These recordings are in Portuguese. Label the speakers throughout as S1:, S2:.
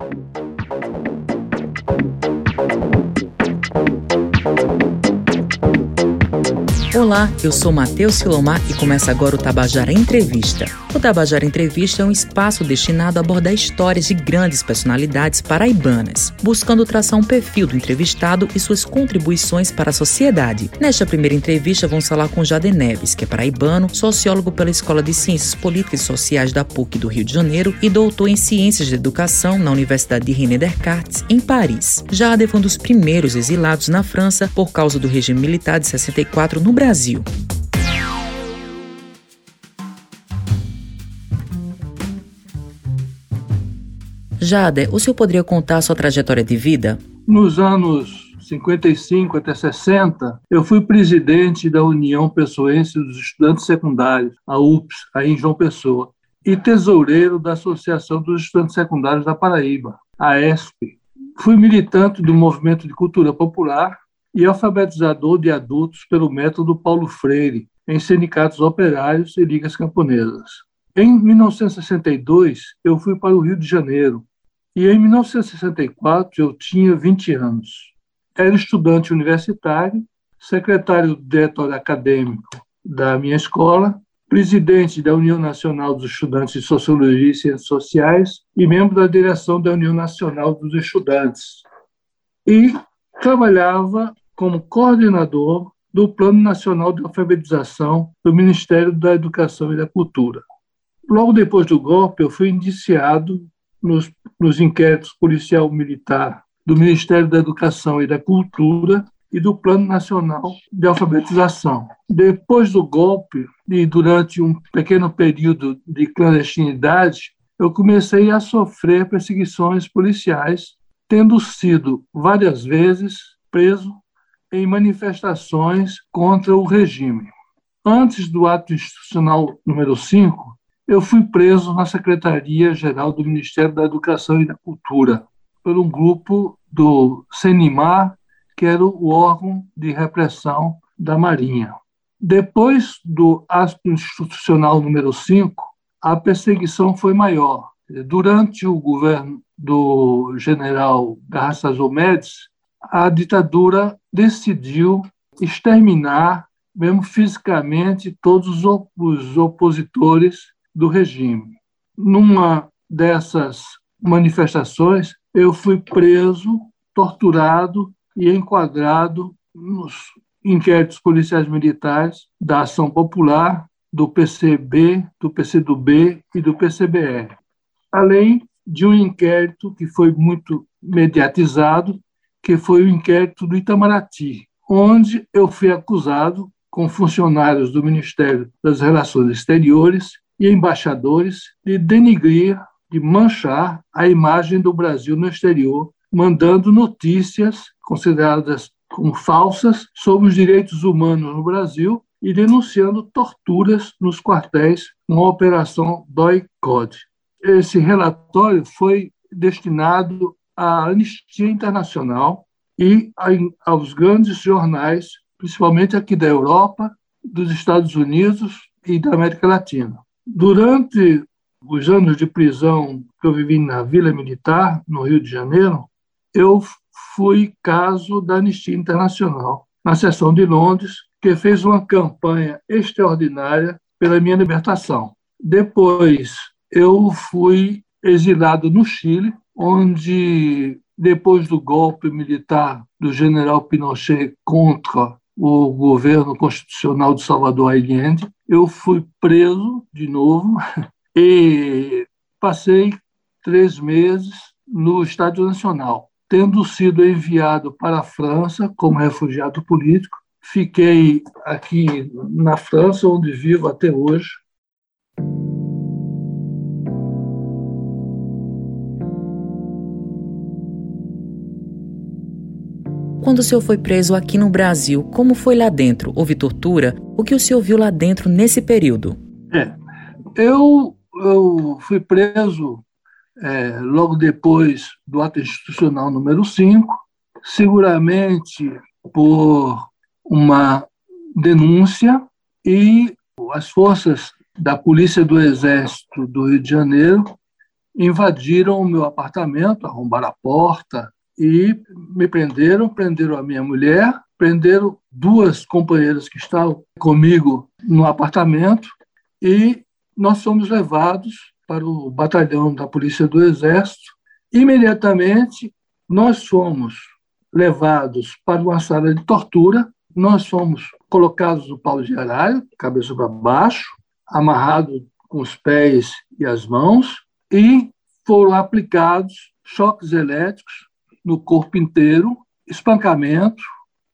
S1: Thank you. Olá, eu sou Matheus Silomar e começa agora o Tabajara Entrevista. O Tabajara Entrevista é um espaço destinado a abordar histórias de grandes personalidades paraibanas, buscando traçar um perfil do entrevistado e suas contribuições para a sociedade. Nesta primeira entrevista, vamos falar com Jade Neves, que é paraibano, sociólogo pela Escola de Ciências Políticas e Sociais da PUC do Rio de Janeiro e doutor em Ciências de Educação na Universidade de René Descartes, em Paris. Jade foi um dos primeiros exilados na França por causa do regime militar de 64 no Brasil. Jade, o senhor poderia contar a sua trajetória de vida?
S2: Nos anos 55 até 60, eu fui presidente da União Pessoense dos Estudantes Secundários, a UPS, aí em João Pessoa, e tesoureiro da Associação dos Estudantes Secundários da Paraíba, a ESP. Fui militante do Movimento de Cultura Popular e alfabetizador de adultos pelo método Paulo Freire, em sindicatos operários e ligas camponesas. Em 1962, eu fui para o Rio de Janeiro, e em 1964 eu tinha 20 anos. Era estudante universitário, secretário do diretório acadêmico da minha escola, presidente da União Nacional dos Estudantes de Sociologia e Ciências Sociais e membro da direção da União Nacional dos Estudantes. E trabalhava como coordenador do Plano Nacional de Alfabetização do Ministério da Educação e da Cultura. Logo depois do golpe, eu fui indiciado nos, nos inquéritos policial-militar do Ministério da Educação e da Cultura e do Plano Nacional de Alfabetização. Depois do golpe e durante um pequeno período de clandestinidade, eu comecei a sofrer perseguições policiais, tendo sido várias vezes preso em manifestações contra o regime. Antes do ato institucional número 5, eu fui preso na Secretaria-Geral do Ministério da Educação e da Cultura por um grupo do CENIMAR, que era o órgão de repressão da Marinha. Depois do ato institucional número 5, a perseguição foi maior. Durante o governo do general Garrastazu Zomedes, a ditadura decidiu exterminar, mesmo fisicamente, todos os opositores do regime. Numa dessas manifestações, eu fui preso, torturado e enquadrado nos inquéritos policiais militares da Ação Popular, do PCB, do PCdoB e do PCBR. Além de um inquérito que foi muito mediatizado, que foi o inquérito do Itamaraty, onde eu fui acusado com funcionários do Ministério das Relações Exteriores e embaixadores de denigrir, de manchar a imagem do Brasil no exterior, mandando notícias consideradas como falsas sobre os direitos humanos no Brasil e denunciando torturas nos quartéis com a Operação Doi-Code. Esse relatório foi destinado à Anistia Internacional e aos grandes jornais, principalmente aqui da Europa, dos Estados Unidos e da América Latina. Durante os anos de prisão que eu vivi na Vila Militar, no Rio de Janeiro, eu fui caso da Anistia Internacional, na seção de Londres, que fez uma campanha extraordinária pela minha libertação. Depois, eu fui exilado no Chile, onde, depois do golpe militar do general Pinochet contra o governo constitucional de Salvador Allende, eu fui preso de novo e passei três meses no Estádio Nacional, tendo sido enviado para a França como refugiado político. Fiquei aqui na França, onde vivo até hoje.
S1: Quando o senhor foi preso aqui no Brasil, como foi lá dentro? Houve tortura? O que o senhor viu lá dentro nesse período?
S2: É, eu, eu fui preso é, logo depois do ato institucional número 5, seguramente por uma denúncia e as forças da Polícia do Exército do Rio de Janeiro invadiram o meu apartamento, arrombaram a porta e me prenderam, prenderam a minha mulher, prenderam duas companheiras que estavam comigo no apartamento e nós fomos levados para o batalhão da Polícia do Exército. Imediatamente, nós fomos levados para uma sala de tortura, nós fomos colocados no pau de aralho, cabeça para baixo, amarrados com os pés e as mãos, e foram aplicados choques elétricos no corpo inteiro, espancamento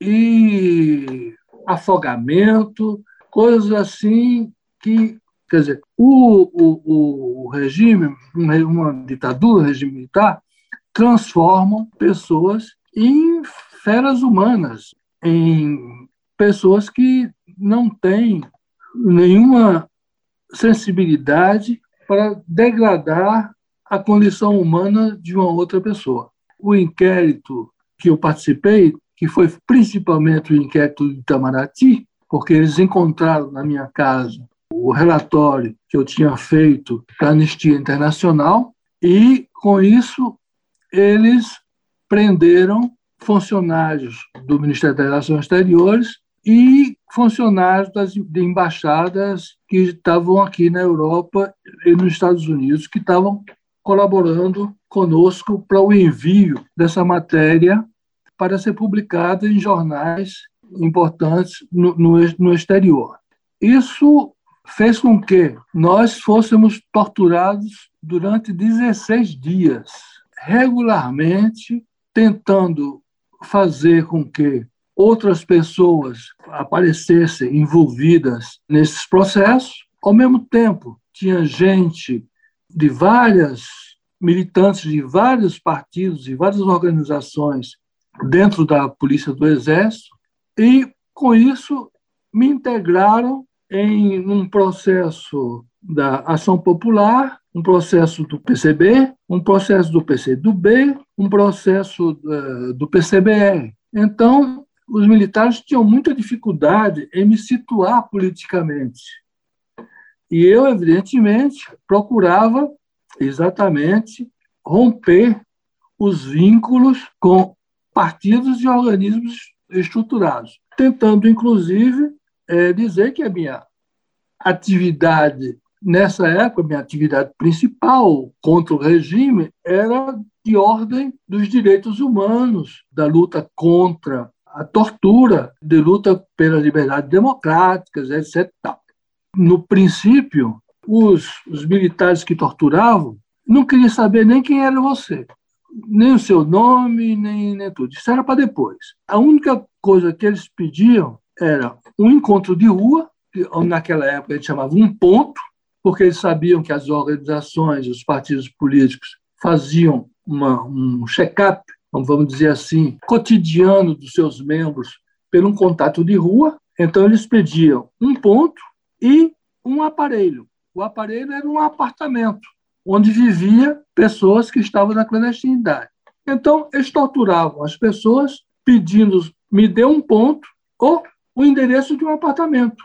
S2: e afogamento, coisas assim que, quer dizer, o, o, o regime, uma ditadura, um regime militar, transformam pessoas em feras humanas, em pessoas que não têm nenhuma sensibilidade para degradar a condição humana de uma outra pessoa. O inquérito que eu participei, que foi principalmente o inquérito de Itamaraty, porque eles encontraram na minha casa o relatório que eu tinha feito para a Anistia Internacional e, com isso, eles prenderam funcionários do Ministério das Relações Exteriores e funcionários das de embaixadas que estavam aqui na Europa e nos Estados Unidos, que estavam colaborando conosco para o envio dessa matéria para ser publicada em jornais importantes no, no, no exterior. Isso fez com que nós fôssemos torturados durante 16 dias, regularmente, tentando fazer com que outras pessoas aparecessem envolvidas nesses processos. Ao mesmo tempo, tinha gente de várias militantes de vários partidos e várias organizações dentro da Polícia do Exército e com isso me integraram em um processo da Ação Popular, um processo do PCB, um processo do PCdoB, um processo uh, do PCBR. Então, os militares tinham muita dificuldade em me situar politicamente. E eu, evidentemente, procurava exatamente romper os vínculos com partidos e organismos estruturados, tentando, inclusive, é, dizer que a minha atividade, nessa época, minha atividade principal contra o regime era de ordem dos direitos humanos, da luta contra a tortura, de luta pelas liberdades democráticas, etc. No princípio, os, os militares que torturavam não queriam saber nem quem era você, nem o seu nome, nem, nem tudo. Isso era para depois. A única coisa que eles pediam era um encontro de rua, que naquela época a gente chamava um ponto, porque eles sabiam que as organizações, os partidos políticos faziam uma, um check-up vamos dizer assim, cotidiano dos seus membros pelo um contato de rua. Então, eles pediam um ponto e um aparelho. O aparelho era um apartamento onde vivia pessoas que estavam na clandestinidade. Então, eles torturavam as pessoas pedindo, me dê um ponto ou o endereço de um apartamento.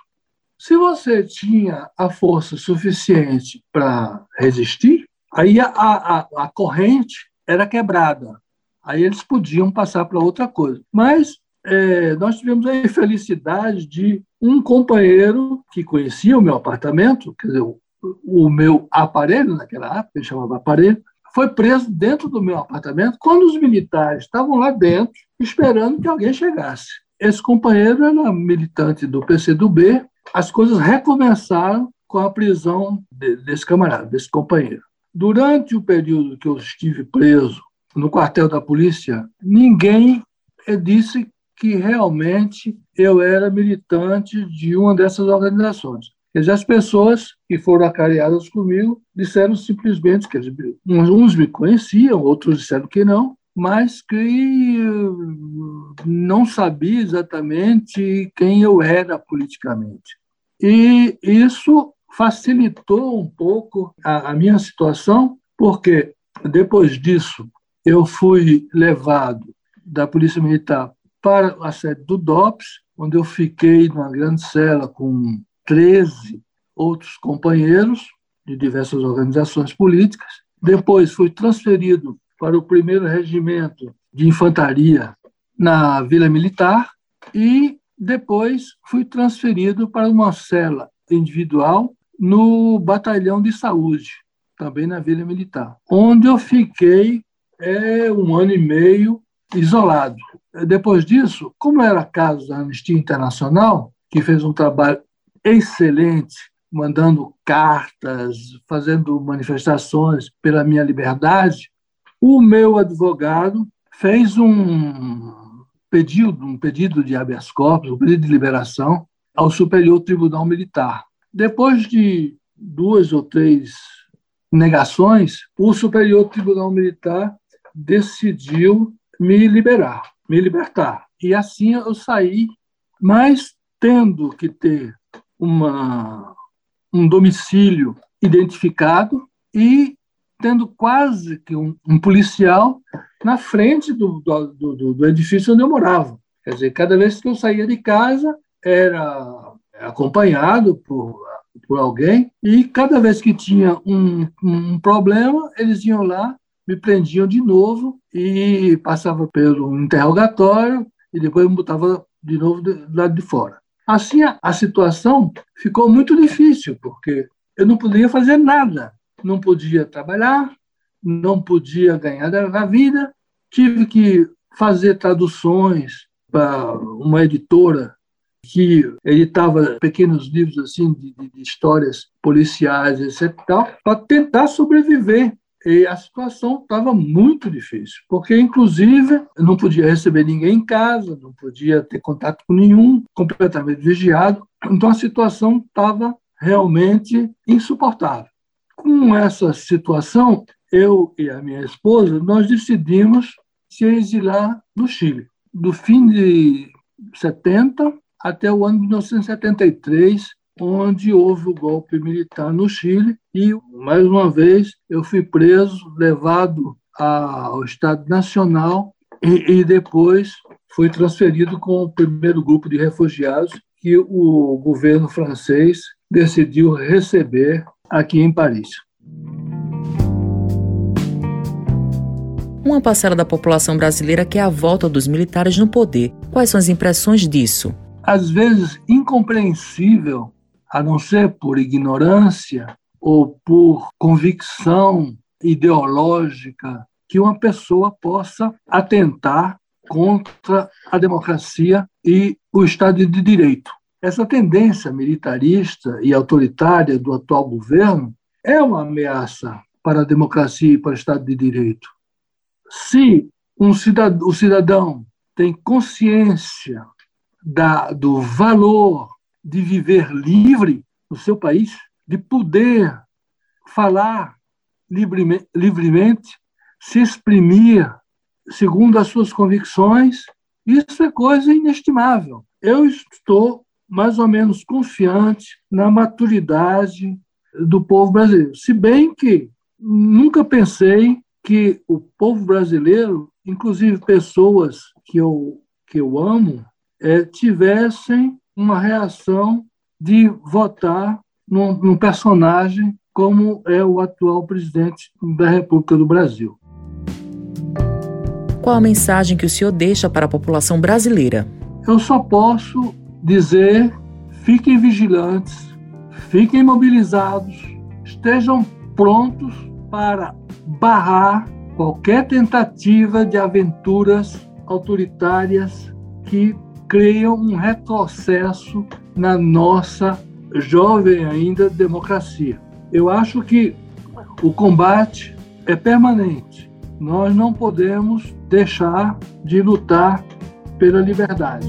S2: Se você tinha a força suficiente para resistir, aí a, a, a corrente era quebrada. Aí eles podiam passar para outra coisa. Mas é, nós tivemos a infelicidade de um companheiro que conhecia o meu apartamento, quer dizer, o, meu aparelho, naquela época, ele chamava aparelho, foi preso dentro do meu apartamento quando os militares estavam lá dentro esperando que alguém chegasse. Esse companheiro era militante do PCdoB. As coisas recomeçaram com a prisão de, desse camarada, desse companheiro. Durante o período que eu estive preso no quartel da polícia, ninguém disse que realmente eu era militante de uma dessas organizações. Quer dizer, as pessoas que foram acareadas comigo disseram simplesmente que uns me conheciam, outros disseram que não, mas que não sabia exatamente quem eu era politicamente. E isso facilitou um pouco a, a minha situação, porque depois disso eu fui levado da Polícia Militar para a sede do DOPS, onde eu fiquei numa grande cela com 13 outros companheiros de diversas organizações políticas, Depois fui transferido para o primeiro regimento de infantaria na Vila Militar e depois fui transferido para uma cela individual no batalhão de saúde, também na Vila Militar, onde eu fiquei é, um ano e meio isolado. Depois disso, como era caso da Anistia Internacional, que fez um trabalho excelente, mandando cartas, fazendo manifestações pela minha liberdade, o meu advogado fez um pedido, um pedido de habeas corpus, um pedido de liberação ao Superior Tribunal Militar. Depois de duas ou três negações, o Superior Tribunal Militar decidiu me liberar, me libertar. E assim eu saí, mas tendo que ter uma, um domicílio identificado e tendo quase que um, um policial na frente do, do, do, do, edifício onde eu morava. Quer dizer, cada vez que eu saía de casa, era acompanhado por, por alguém, e cada vez que tinha um, um problema, eles iam lá, me prendiam de novo e passava pelo interrogatório e depois me botava de novo do lado de fora. Assim, a, situação ficou muito difícil, porque eu não podia fazer nada não podia trabalhar, não podia ganhar da vida, tive que fazer traduções para uma editora que editava pequenos livros assim de, de histórias policiais, etc. para tentar sobreviver. E a situação estava muito difícil, porque, inclusive, não podia receber ninguém em casa, não podia ter contato com nenhum, completamente vigiado. Então, a situação estava realmente insuportável. Com essa situação, eu e a minha esposa, nós decidimos se exilar no Chile. Do fim de 70 até o ano de 1973, onde houve o golpe militar no Chile e, mais uma vez, eu fui preso, levado ao Estado Nacional e, e depois fui transferido com o primeiro grupo de refugiados que o governo francês decidiu receber aqui em Paris.
S1: Uma parcela da população brasileira quer a volta dos militares no poder. Quais são as impressões disso?
S2: Às vezes incompreensível, a não ser por ignorância ou por convicção ideológica, que uma pessoa possa atentar contra a democracia e o Estado de Direito. Essa tendência militarista e autoritária do atual governo é uma ameaça para a democracia e para o Estado de Direito. Se um cidadão, o cidadão tem consciência da, do valor de viver livre no seu país, de poder falar livremente, livremente se exprimir segundo as suas convicções, isso é coisa inestimável. Eu estou mais ou menos confiante na maturidade do povo brasileiro. Se bem que nunca pensei que o povo brasileiro, inclusive pessoas que eu, que eu amo, é, tivessem uma reação de votar num, num personagem como é o atual presidente da República do Brasil.
S1: Qual a mensagem que o senhor deixa para a população brasileira?
S2: Eu só posso dizer: fiquem vigilantes, fiquem mobilizados, estejam prontos para barrar qualquer tentativa de aventuras autoritárias que criam um retrocesso na nossa jovem ainda democracia. Eu acho que o combate é permanente. Nós não podemos deixar de lutar pela liberdade.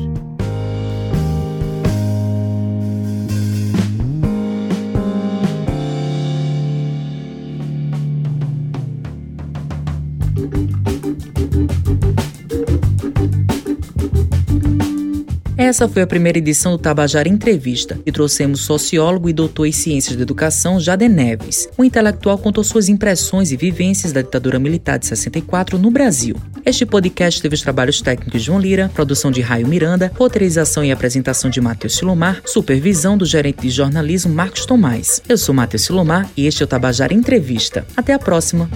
S1: Essa foi a primeira edição do Tabajara Entrevista e trouxemos sociólogo e doutor em ciências da educação Jade Neves. O intelectual contou suas impressões e vivências da ditadura militar de 64 no Brasil. Este podcast teve os trabalhos técnicos de João Lira, produção de Raio Miranda, roteirização e apresentação de Matheus Silomar, supervisão do gerente de jornalismo Marcos Tomás. Eu sou Matheus Silomar e este é o Tabajara Entrevista. Até a próxima!